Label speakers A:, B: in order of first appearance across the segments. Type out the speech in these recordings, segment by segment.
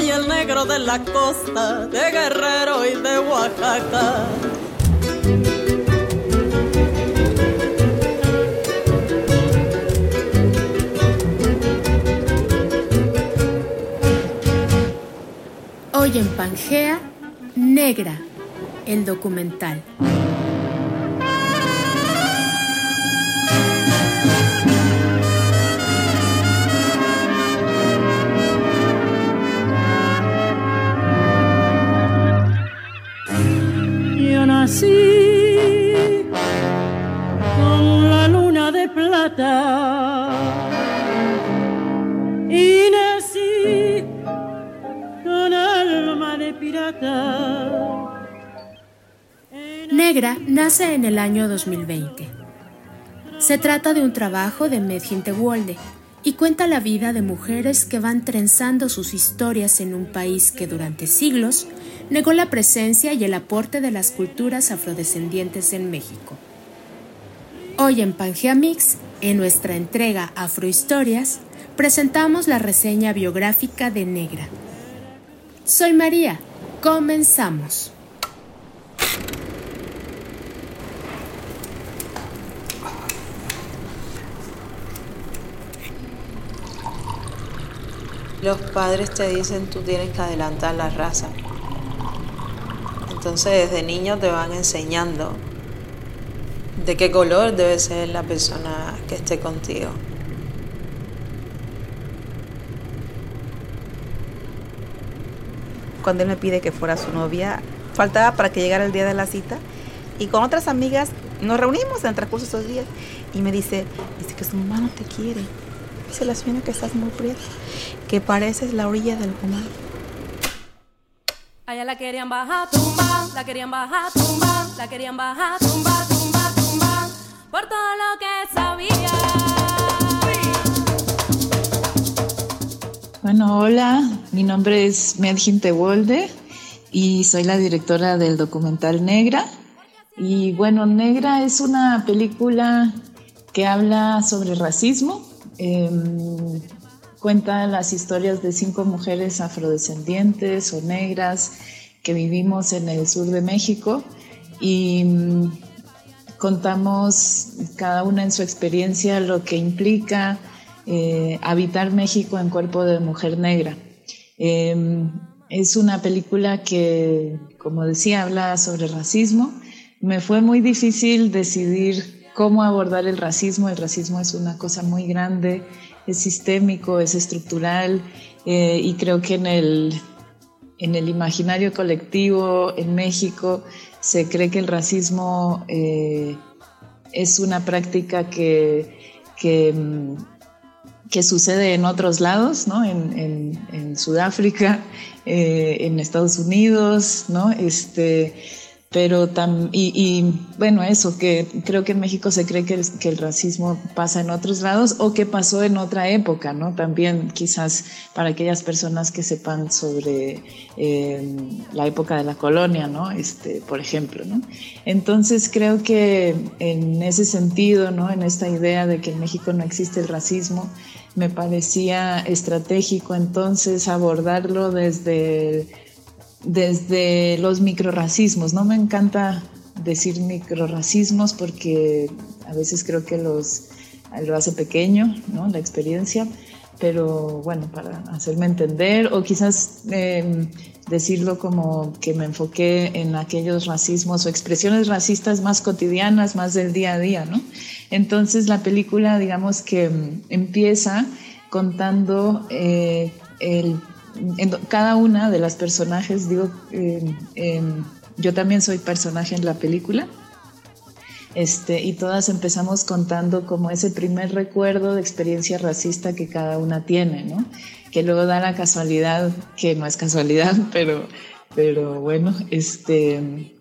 A: Soy el negro de la costa, de Guerrero y de Oaxaca.
B: Hoy en Pangea, Negra, el documental. Nace en el año 2020. Se trata de un trabajo de Medjin Tewolde y cuenta la vida de mujeres que van trenzando sus historias en un país que durante siglos negó la presencia y el aporte de las culturas afrodescendientes en México. Hoy en Pangea Mix, en nuestra entrega Afrohistorias, presentamos la reseña biográfica de Negra. Soy María, comenzamos.
C: Los padres te dicen tú tienes que adelantar la raza. Entonces desde niño te van enseñando de qué color debe ser la persona que esté contigo.
D: cuando él me pide que fuera su novia, faltaba para que llegara el día de la cita y con otras amigas nos reunimos en el transcurso de esos días y me dice, dice que su mamá no te quiere. Dice la señora que estás muy prieta, que pareces la orilla del mar.
E: Allá la querían bajar, tumba, la querían bajar, tumba, la querían bajar, tumba, tumba, tumba, por todo lo que sabía.
F: Bueno, hola, mi nombre es Medjin Tewolde y soy la directora del documental Negra. Y bueno, Negra es una película que habla sobre racismo, eh, cuenta las historias de cinco mujeres afrodescendientes o negras que vivimos en el sur de México y mm, contamos cada una en su experiencia lo que implica eh, habitar México en cuerpo de mujer negra. Eh, es una película que, como decía, habla sobre racismo. Me fue muy difícil decidir cómo abordar el racismo. El racismo es una cosa muy grande, es sistémico, es estructural eh, y creo que en el, en el imaginario colectivo en México se cree que el racismo eh, es una práctica que, mm, que sucede en otros lados, ¿no? En Sudáfrica, eh, en Estados Unidos, ¿no? Este, pero tam, y, y, bueno, eso, que creo que en México se cree que el, racismo pasa en otros lados o que pasó en otra época, ¿no? También quizás para aquellas personas que sepan sobre eh, la época de la colonia, ¿no? Este, por ejemplo, ¿no? Entonces creo que en ese sentido, ¿no? En esta idea de que en México no existe el racismo, me parecía estratégico entonces abordarlo desde, desde los microracismos. No me encanta decir microracismos porque a veces creo que los, lo hace pequeño, ¿no? la experiencia, pero bueno, para hacerme entender o quizás eh, decirlo como que me enfoqué en aquellos racismos o expresiones racistas más cotidianas, más del día a día, ¿no? Entonces la película, digamos que empieza contando eh, el, en cada una de las personajes, digo, eh, eh, yo también soy personaje en la película, este, y todas empezamos contando como ese primer recuerdo de experiencia racista que cada una tiene, ¿no? Que luego da la casualidad, que no es casualidad, pero pero bueno, este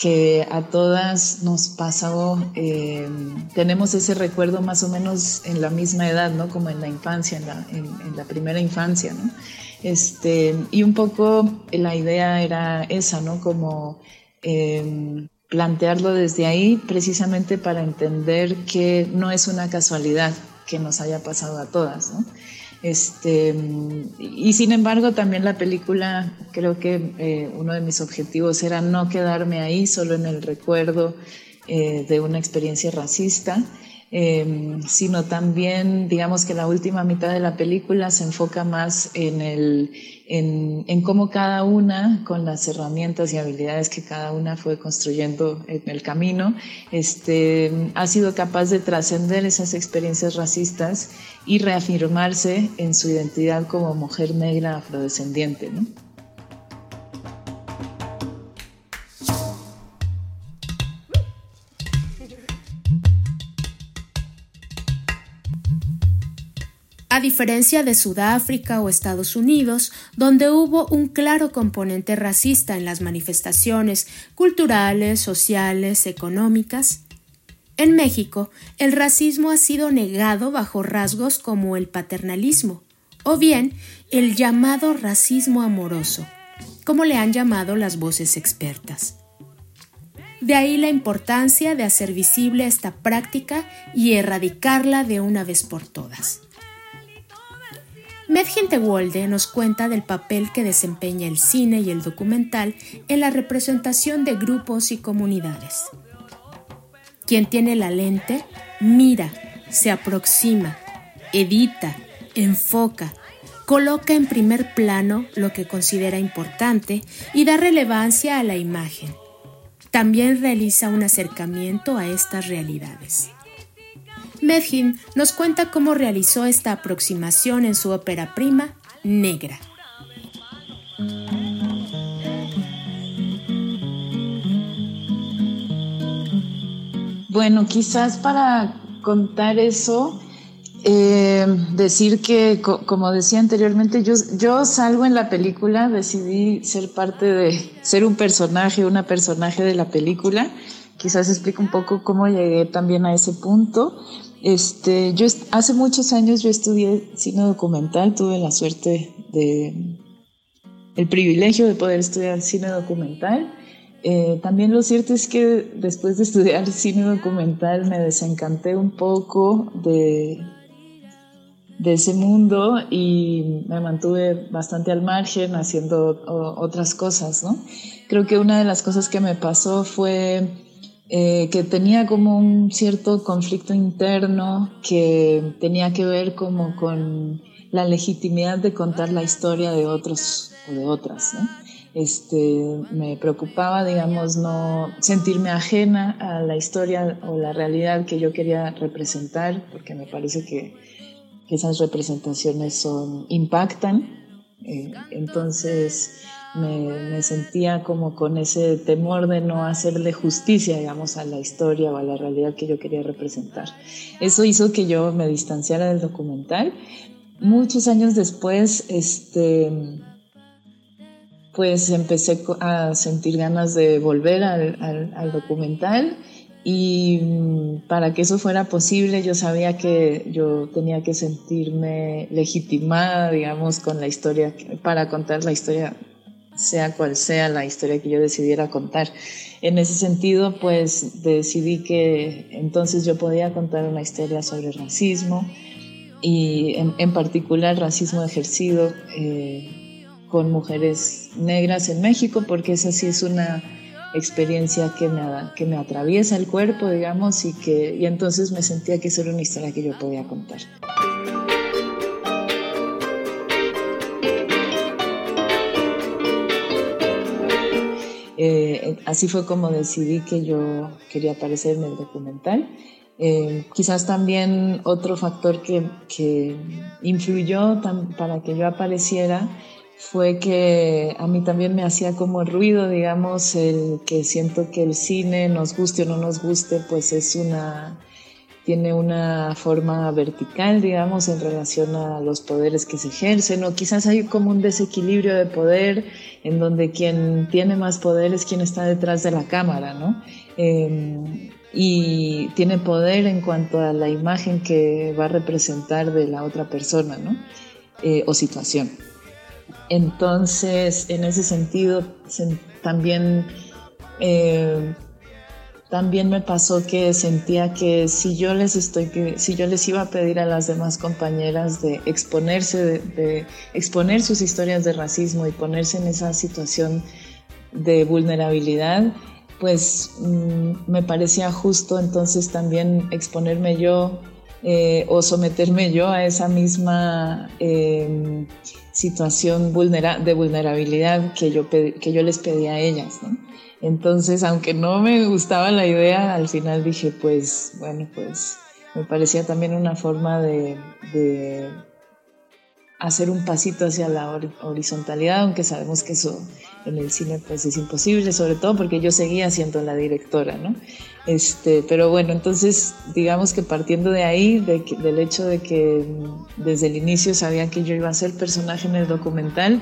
F: que a todas nos pasó, eh, tenemos ese recuerdo más o menos en la misma edad, ¿no? Como en la infancia, en la, en, la primera infancia, ¿no? Este, y un poco la idea era esa, ¿no? Como eh, plantearlo desde ahí precisamente para entender que no es una casualidad que nos haya pasado a todas, ¿no? Este, y sin embargo, también la película, creo que eh, uno de mis objetivos era no quedarme ahí solo en el recuerdo eh, de una experiencia racista, Em, sino también, digamos que la última mitad de la película se enfoca más en, el, en, en, cómo cada una, con las herramientas y habilidades que cada una fue construyendo en el camino, este, ha sido capaz de trascender esas experiencias racistas y reafirmarse en su identidad como mujer negra afrodescendiente. ¿no?
B: Diferencia de Sudáfrica o Estados Unidos, donde hubo un claro componente racista en las manifestaciones culturales, sociales, económicas, en México el racismo ha sido negado bajo rasgos como el paternalismo o bien el llamado racismo amoroso, como le han llamado las voces expertas. De ahí la importancia de hacer visible esta práctica y erradicarla de una vez por todas. Medgen Tewolde nos cuenta del papel que desempeña el cine y el documental en la representación de grupos y comunidades. Quien tiene la lente mira, se aproxima, edita, enfoca, coloca en primer plano lo que considera importante y da relevancia a la imagen. También realiza un acercamiento a estas realidades. Medhin nos cuenta cómo realizó esta aproximación en su ópera prima, Negra.
F: Bueno, quizás para contar eso, eh, decir que, como decía anteriormente, yo, yo salgo en la película, decidí ser parte de, ser un personaje, una personaje de la película. Quizás explico un poco cómo llegué también a ese punto. Este, yo hace muchos años yo estudié cine documental, tuve la suerte de el privilegio de poder estudiar cine documental. Eh, también lo cierto es que después de estudiar cine documental me desencanté un poco de, de ese mundo y me mantuve bastante al margen haciendo otras cosas, ¿no? Creo que una de las cosas que me pasó fue eh, que tenía como un cierto conflicto interno que tenía que ver como con la legitimidad de contar la historia de otros o de otras. Este, me preocupaba, digamos, no sentirme ajena a la historia o la realidad que yo quería representar, porque me parece que, que esas representaciones son, impactan. Eh, entonces, me, sentía como con ese temor de no hacerle justicia, digamos, a la historia o a la realidad que yo quería representar. Eso hizo que yo me distanciara del documental. Muchos años después, este, pues empecé a sentir ganas de volver al, al documental y mm, para que eso fuera posible yo sabía que yo tenía que sentirme legitimada, digamos, con la historia, para contar la historia sea cual sea la historia que yo decidiera contar. En ese sentido, pues decidí que entonces yo podía contar una historia sobre racismo y en, particular racismo ejercido eh, con mujeres negras en México, porque esa sí es una experiencia que me, que me atraviesa el cuerpo, digamos, y que y entonces me sentía que eso era una historia que yo podía contar. Así fue como decidí que yo quería aparecer en el documental. Eh, quizás también otro factor que, que influyó para que yo apareciera fue que a mí también me hacía como ruido, digamos, el que siento que el cine, nos guste o no nos guste, pues es una, tiene una forma vertical, digamos, en relación a los poderes que se ejercen, o quizás hay como un desequilibrio de poder en donde quien tiene más poder es quien está detrás de la cámara, ¿no? Em, y tiene poder en cuanto a la imagen que va a representar de la otra persona, ¿no? Eh, o situación. Entonces, en ese sentido, también eh, también me pasó que sentía que si yo les estoy si yo les iba a pedir a las demás compañeras de exponerse de, exponer sus historias de racismo y ponerse en esa situación de vulnerabilidad pues mm, me parecía justo entonces también exponerme yo eh, o someterme yo a esa misma em, situación de vulnerabilidad que yo, que yo les pedí a ellas. ¿no? Entonces, aunque no me gustaba la idea, al final dije, pues, bueno, pues me parecía también una forma de, hacer un pasito hacia la horizontalidad, aunque sabemos que eso en el cine pues es imposible, sobre todo porque yo seguía siendo la directora, ¿no? Este, pero bueno, entonces digamos que partiendo de ahí, del hecho de que desde el inicio sabía que yo iba a ser personaje en el documental,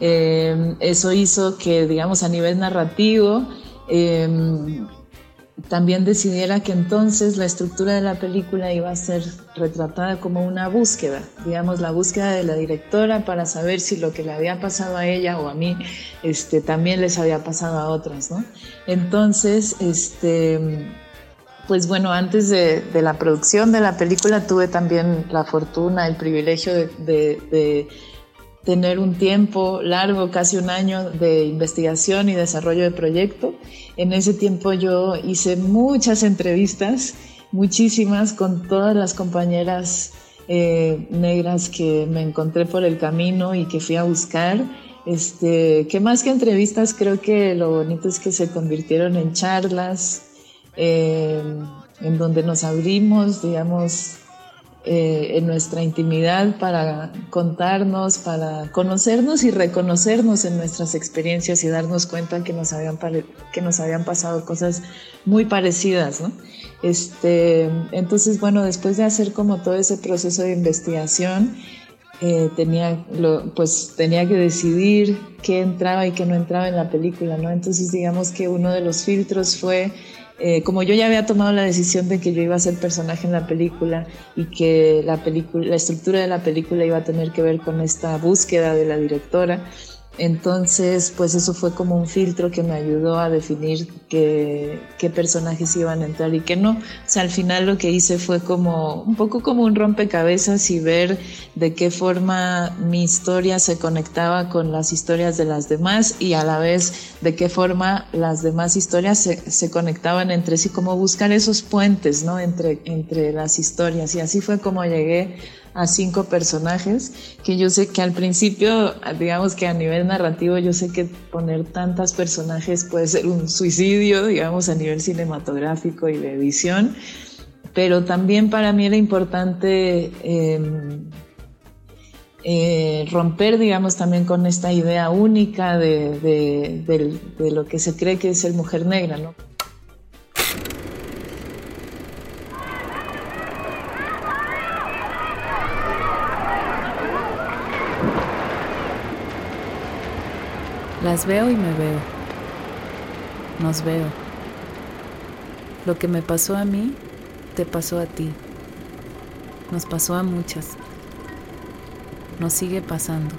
F: eh, eso hizo que digamos a nivel narrativo, eh, también decidiera que entonces la estructura de la película iba a ser retratada como una búsqueda, digamos, la búsqueda de la directora para saber si lo que le había pasado a ella o a mí este, también les había pasado a otras, ¿no? Entonces, este, pues bueno, antes de, la producción de la película tuve también la fortuna, el privilegio de tener un tiempo largo, casi un año de investigación y desarrollo de proyecto. En ese tiempo yo hice muchas entrevistas, muchísimas, con todas las compañeras eh, negras que me encontré por el camino y que fui a buscar. Este, que más que entrevistas, creo que lo bonito es que se convirtieron en charlas, eh, en donde nos abrimos, digamos, eh, en nuestra intimidad para contarnos, para conocernos y reconocernos en nuestras experiencias y darnos cuenta que nos habían, que nos habían pasado cosas muy parecidas, ¿no? Este, entonces, bueno, después de hacer como todo ese proceso de investigación, eh, tenía, pues, tenía que decidir qué entraba y qué no entraba en la película, ¿no? Entonces, digamos que uno de los filtros fue eh, como yo ya había tomado la decisión de que yo iba a ser personaje en la película y que la, película, la estructura de la película iba a tener que ver con esta búsqueda de la directora, entonces, pues eso fue como un filtro que me ayudó a definir qué, qué, personajes iban a entrar y qué no. O sea, al final lo que hice fue como un poco como un rompecabezas y ver de qué forma mi historia se conectaba con las historias de las demás y a la vez de qué forma las demás historias se, se conectaban entre sí, como buscar esos puentes, ¿no? Entre, entre las historias. Y así fue como llegué a cinco personajes, que yo sé que al principio, digamos que a nivel narrativo, yo sé que poner tantas personajes puede ser un suicidio, digamos, a nivel cinematográfico y de edición, pero también para mí era importante em, eh, romper, digamos, también con esta idea única de, de, de lo que se cree que es ser mujer negra, ¿no?
G: Las veo y me veo. Nos veo. Lo que me pasó a mí, te pasó a ti. Nos pasó a muchas. Nos sigue pasando.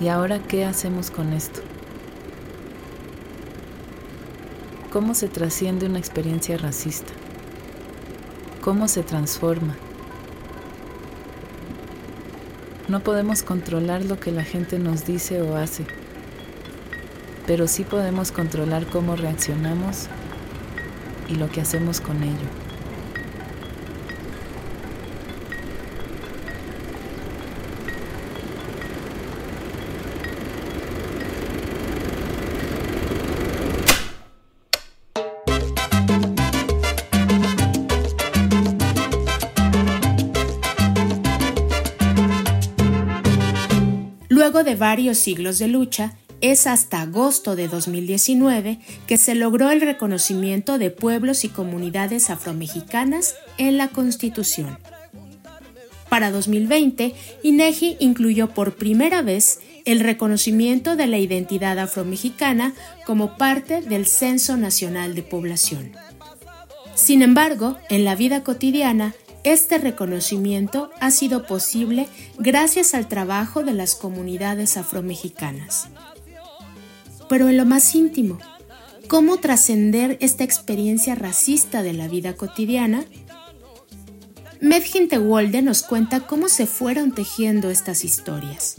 G: ¿Y ahora qué hacemos con esto? ¿Cómo se trasciende una experiencia racista? ¿Cómo se transforma? No podemos controlar lo que la gente nos dice o hace, pero sí podemos controlar cómo reaccionamos y lo que hacemos con ello.
B: De varios siglos de lucha, es hasta agosto de 2019 que se logró el reconocimiento de pueblos y comunidades afromexicanas en la Constitución. Para 2020, INEGI incluyó por primera vez el reconocimiento de la identidad afromexicana como parte del Censo Nacional de Población. Sin embargo, en la vida cotidiana, este reconocimiento ha sido posible gracias al trabajo de las comunidades afromexicanas. Pero en lo más íntimo, ¿cómo trascender esta experiencia racista de la vida cotidiana? Medgin Tewolde nos cuenta cómo se fueron tejiendo estas historias.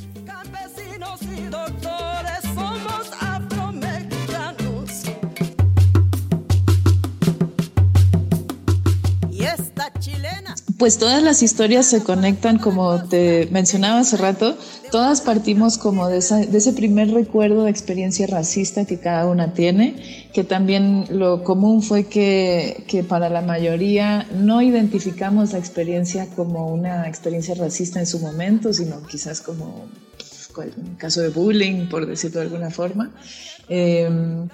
F: Pues todas las historias se conectan, como te mencionaba hace rato, todas partimos como de, ese primer recuerdo de experiencia racista que cada una tiene, que también lo común fue que, que para la mayoría no identificamos la experiencia como una experiencia racista en su momento, sino quizás como pues, un caso de bullying, por decirlo de alguna forma. Em,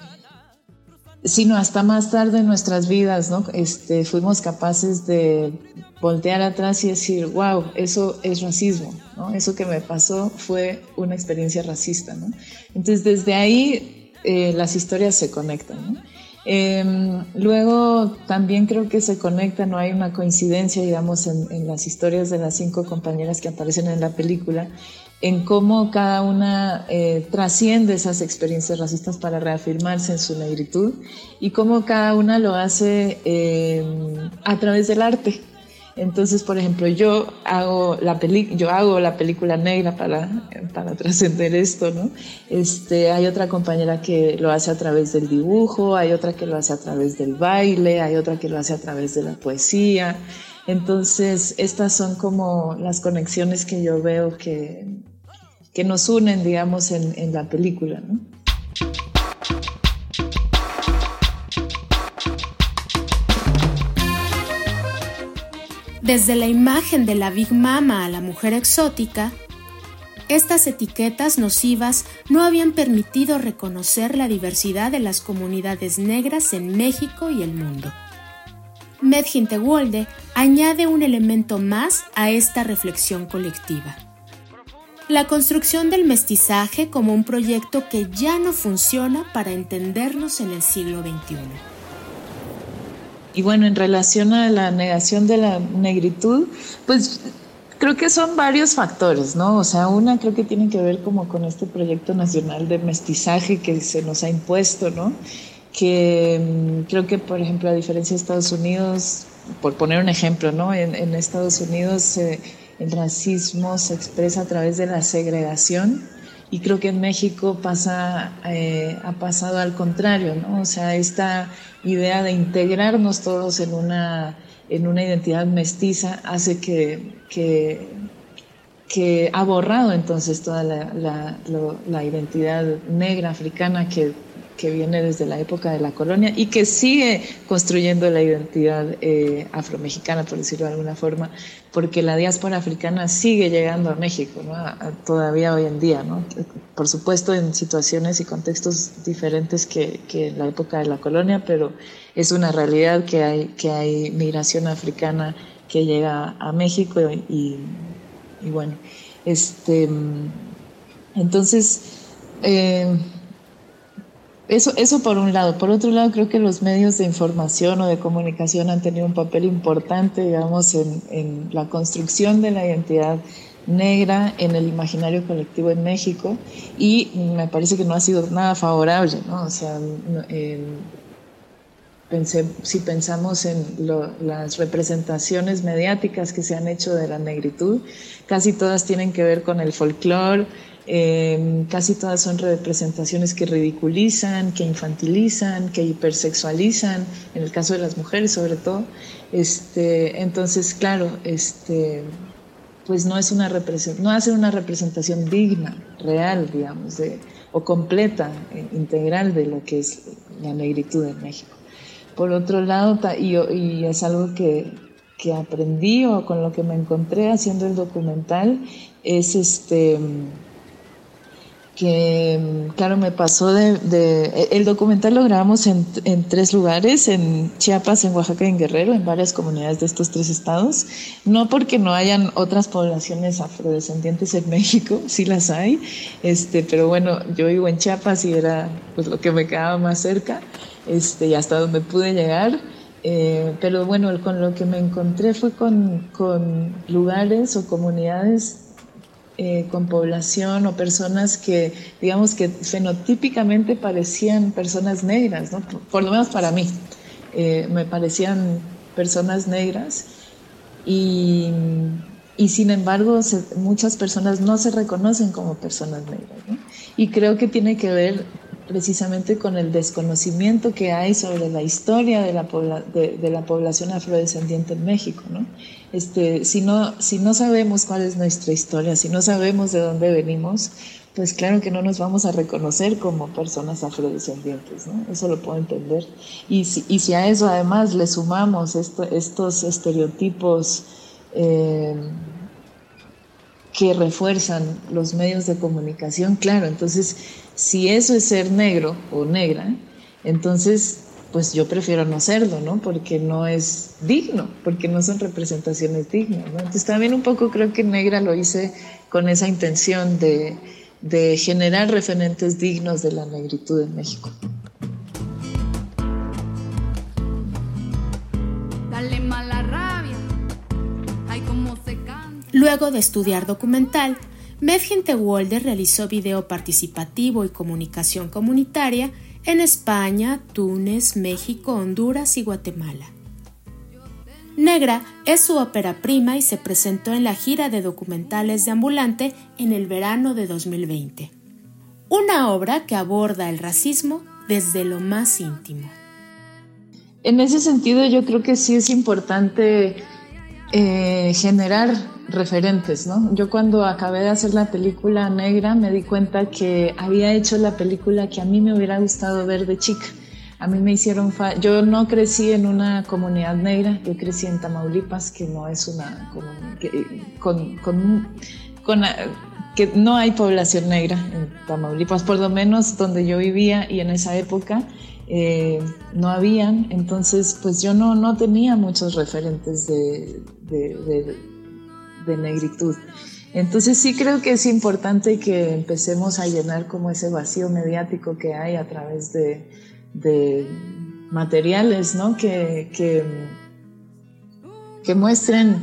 F: sino hasta más tarde en nuestras vidas, ¿no? Este, fuimos capaces de voltear atrás y decir, wow, eso es racismo, ¿no? Eso que me pasó fue una experiencia racista, ¿no? Entonces, desde ahí eh, las historias se conectan. Em, luego también creo que se conecta, no hay una coincidencia, digamos, en, las historias de las cinco compañeras que aparecen en la película, en cómo cada una eh, trasciende esas experiencias racistas para reafirmarse en su negritud y cómo cada una lo hace em, a través del arte. Entonces, por ejemplo, yo hago la, yo hago la película negra para, para trascender esto, ¿no? Este, hay otra compañera que lo hace a través del dibujo, hay otra que lo hace a través del baile, hay otra que lo hace a través de la poesía. Entonces, estas son como las conexiones que yo veo que, que nos unen, digamos, en, la película.
B: Desde la imagen de la Big Mama a la mujer exótica, estas etiquetas nocivas no habían permitido reconocer la diversidad de las comunidades negras en México y el mundo. Medgin Tewolde añade un elemento más a esta reflexión colectiva. La construcción del mestizaje como un proyecto que ya no funciona para entendernos en el siglo XXI.
F: Y bueno, en relación a la negación de la negritud, pues creo que son varios factores, ¿no? O sea, una creo que tiene que ver como con este proyecto nacional de mestizaje que se nos ha impuesto, ¿no? Que mm, creo que, por ejemplo, a diferencia de Estados Unidos, por poner un ejemplo, ¿no? En, Estados Unidos el racismo se expresa a través de la segregación y creo que en México pasa, eh, ha pasado al contrario, ¿no? O sea, esta idea de integrarnos todos en una, en una identidad mestiza hace que, que, ha borrado entonces toda la, la identidad negra africana que que viene desde la época de la colonia y que sigue construyendo la identidad eh, afromexicana, por decirlo de alguna forma, porque la diáspora africana sigue llegando a México, ¿no? todavía hoy en día, ¿no? por supuesto en situaciones y contextos diferentes que, en la época de la colonia, pero es una realidad que hay, que hay migración africana que llega a México y, bueno, este, entonces... Eh, eso, eso por un lado. Por otro lado, creo que los medios de información o de comunicación han tenido un papel importante, digamos, en, en la construcción de la identidad negra en el imaginario colectivo en México y me parece que no ha sido nada favorable, ¿no? O sea, si pensamos en las representaciones mediáticas que se han hecho de la negritud, casi todas tienen que ver con el folclore, Em, casi todas son representaciones que ridiculizan, que infantilizan, que hipersexualizan, en el caso de las mujeres sobre todo. Este, entonces, claro, este, pues no es una no hace una representación digna, real, digamos, o completa, eh, integral de lo que es la negritud en México. Por otro lado, y, y es algo que, que aprendí o con lo que me encontré haciendo el documental, es este que, claro, me pasó de, El documental lo grabamos en, en, tres lugares, en Chiapas, en Oaxaca y en Guerrero, en varias comunidades de estos tres estados. No porque no hayan otras poblaciones afrodescendientes en México, sí las hay, este, pero bueno, yo vivo en Chiapas y era pues lo que me quedaba más cerca, este, y hasta donde pude llegar. Eh, pero bueno, con lo que me encontré fue con, con lugares o comunidades eh, con población o personas que, digamos que fenotípicamente parecían personas negras, ¿no? por, lo menos para mí, eh, me parecían personas negras y, y sin embargo muchas personas no se reconocen como personas negras. ¿no? Y creo que tiene que ver precisamente con el desconocimiento que hay sobre la historia de la, de, la población afrodescendiente en México. ¿no? Este, si, no, si no sabemos cuál es nuestra historia, si no sabemos de dónde venimos, pues claro que no nos vamos a reconocer como personas afrodescendientes, ¿no? Eso lo puedo entender. Y si, y si a eso además le sumamos estos estereotipos eh, que refuerzan los medios de comunicación, claro, entonces si eso es ser negro o negra, entonces pues yo prefiero no serlo, ¿no? Porque no es digno, porque no son representaciones dignas, ¿no? Entonces también un poco creo que Negra lo hice con esa intención de, de generar referentes dignos de la negritud en México.
B: Luego de estudiar documental, Medgen Walder realizó video participativo y comunicación comunitaria en España, Túnez, México, Honduras y Guatemala. Negra es su ópera prima y se presentó en la gira de documentales de Ambulante en el verano de 2020. Una obra que aborda el racismo desde lo más íntimo.
F: En ese sentido yo creo que sí es importante eh, generar referentes, ¿no? Yo cuando acabé de hacer la película negra me di cuenta que había hecho la película que a mí me hubiera gustado ver de chica. A mí me hicieron, yo no crecí en una comunidad negra, yo crecí en Tamaulipas, que no es una, con, con, con, que no hay población negra en Tamaulipas, por lo menos donde yo vivía y en esa época eh, no habían, entonces pues yo no, no tenía muchos referentes de negritud. Entonces sí creo que es importante que empecemos a llenar como ese vacío mediático que hay a través de, materiales, ¿no? Que, que, muestren,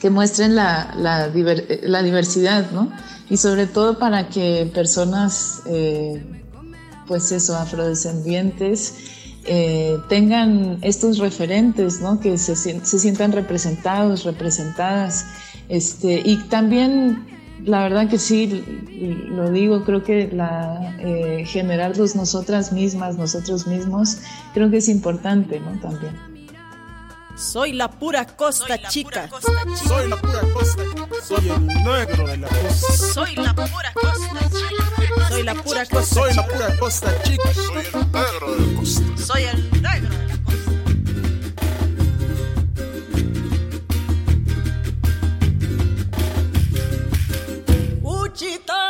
F: que muestren la, la, diversidad, ¿no? Y sobre todo para que personas, eh, pues eso, afrodescendientes, eh, tengan estos referentes, ¿no? que se, se, sientan representados, representadas. Este, y también, la verdad que sí, lo digo, creo que la, eh, generarlos nosotras mismas, nosotros mismos, creo que es importante ¿no? también.
A: Soy la pura costa, chica.
H: Soy la pura costa. Soy el negro de la costa.
A: Soy la pura costa, chica. Soy la pura costa.
H: Soy la pura costa, chica. Soy el negro de la costa.
A: Soy el negro de la costa. Uchitán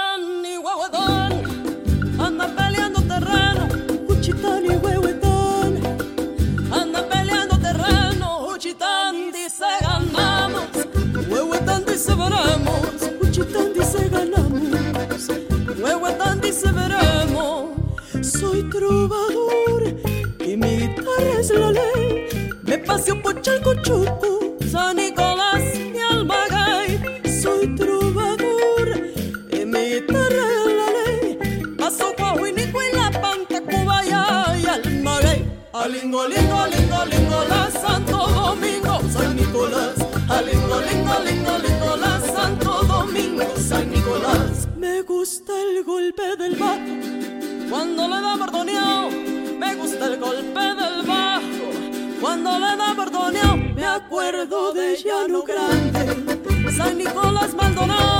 A: veremos, Cuchitán dice ganamos, Huehuetán dice veremos. Soy trovador y mi guitarra es la ley. Me paseo por Chalcochuco, Gusta el golpe del bajo cuando le da bordoneado. Me acuerdo de Llano Grande, San Nicolás Maldonado.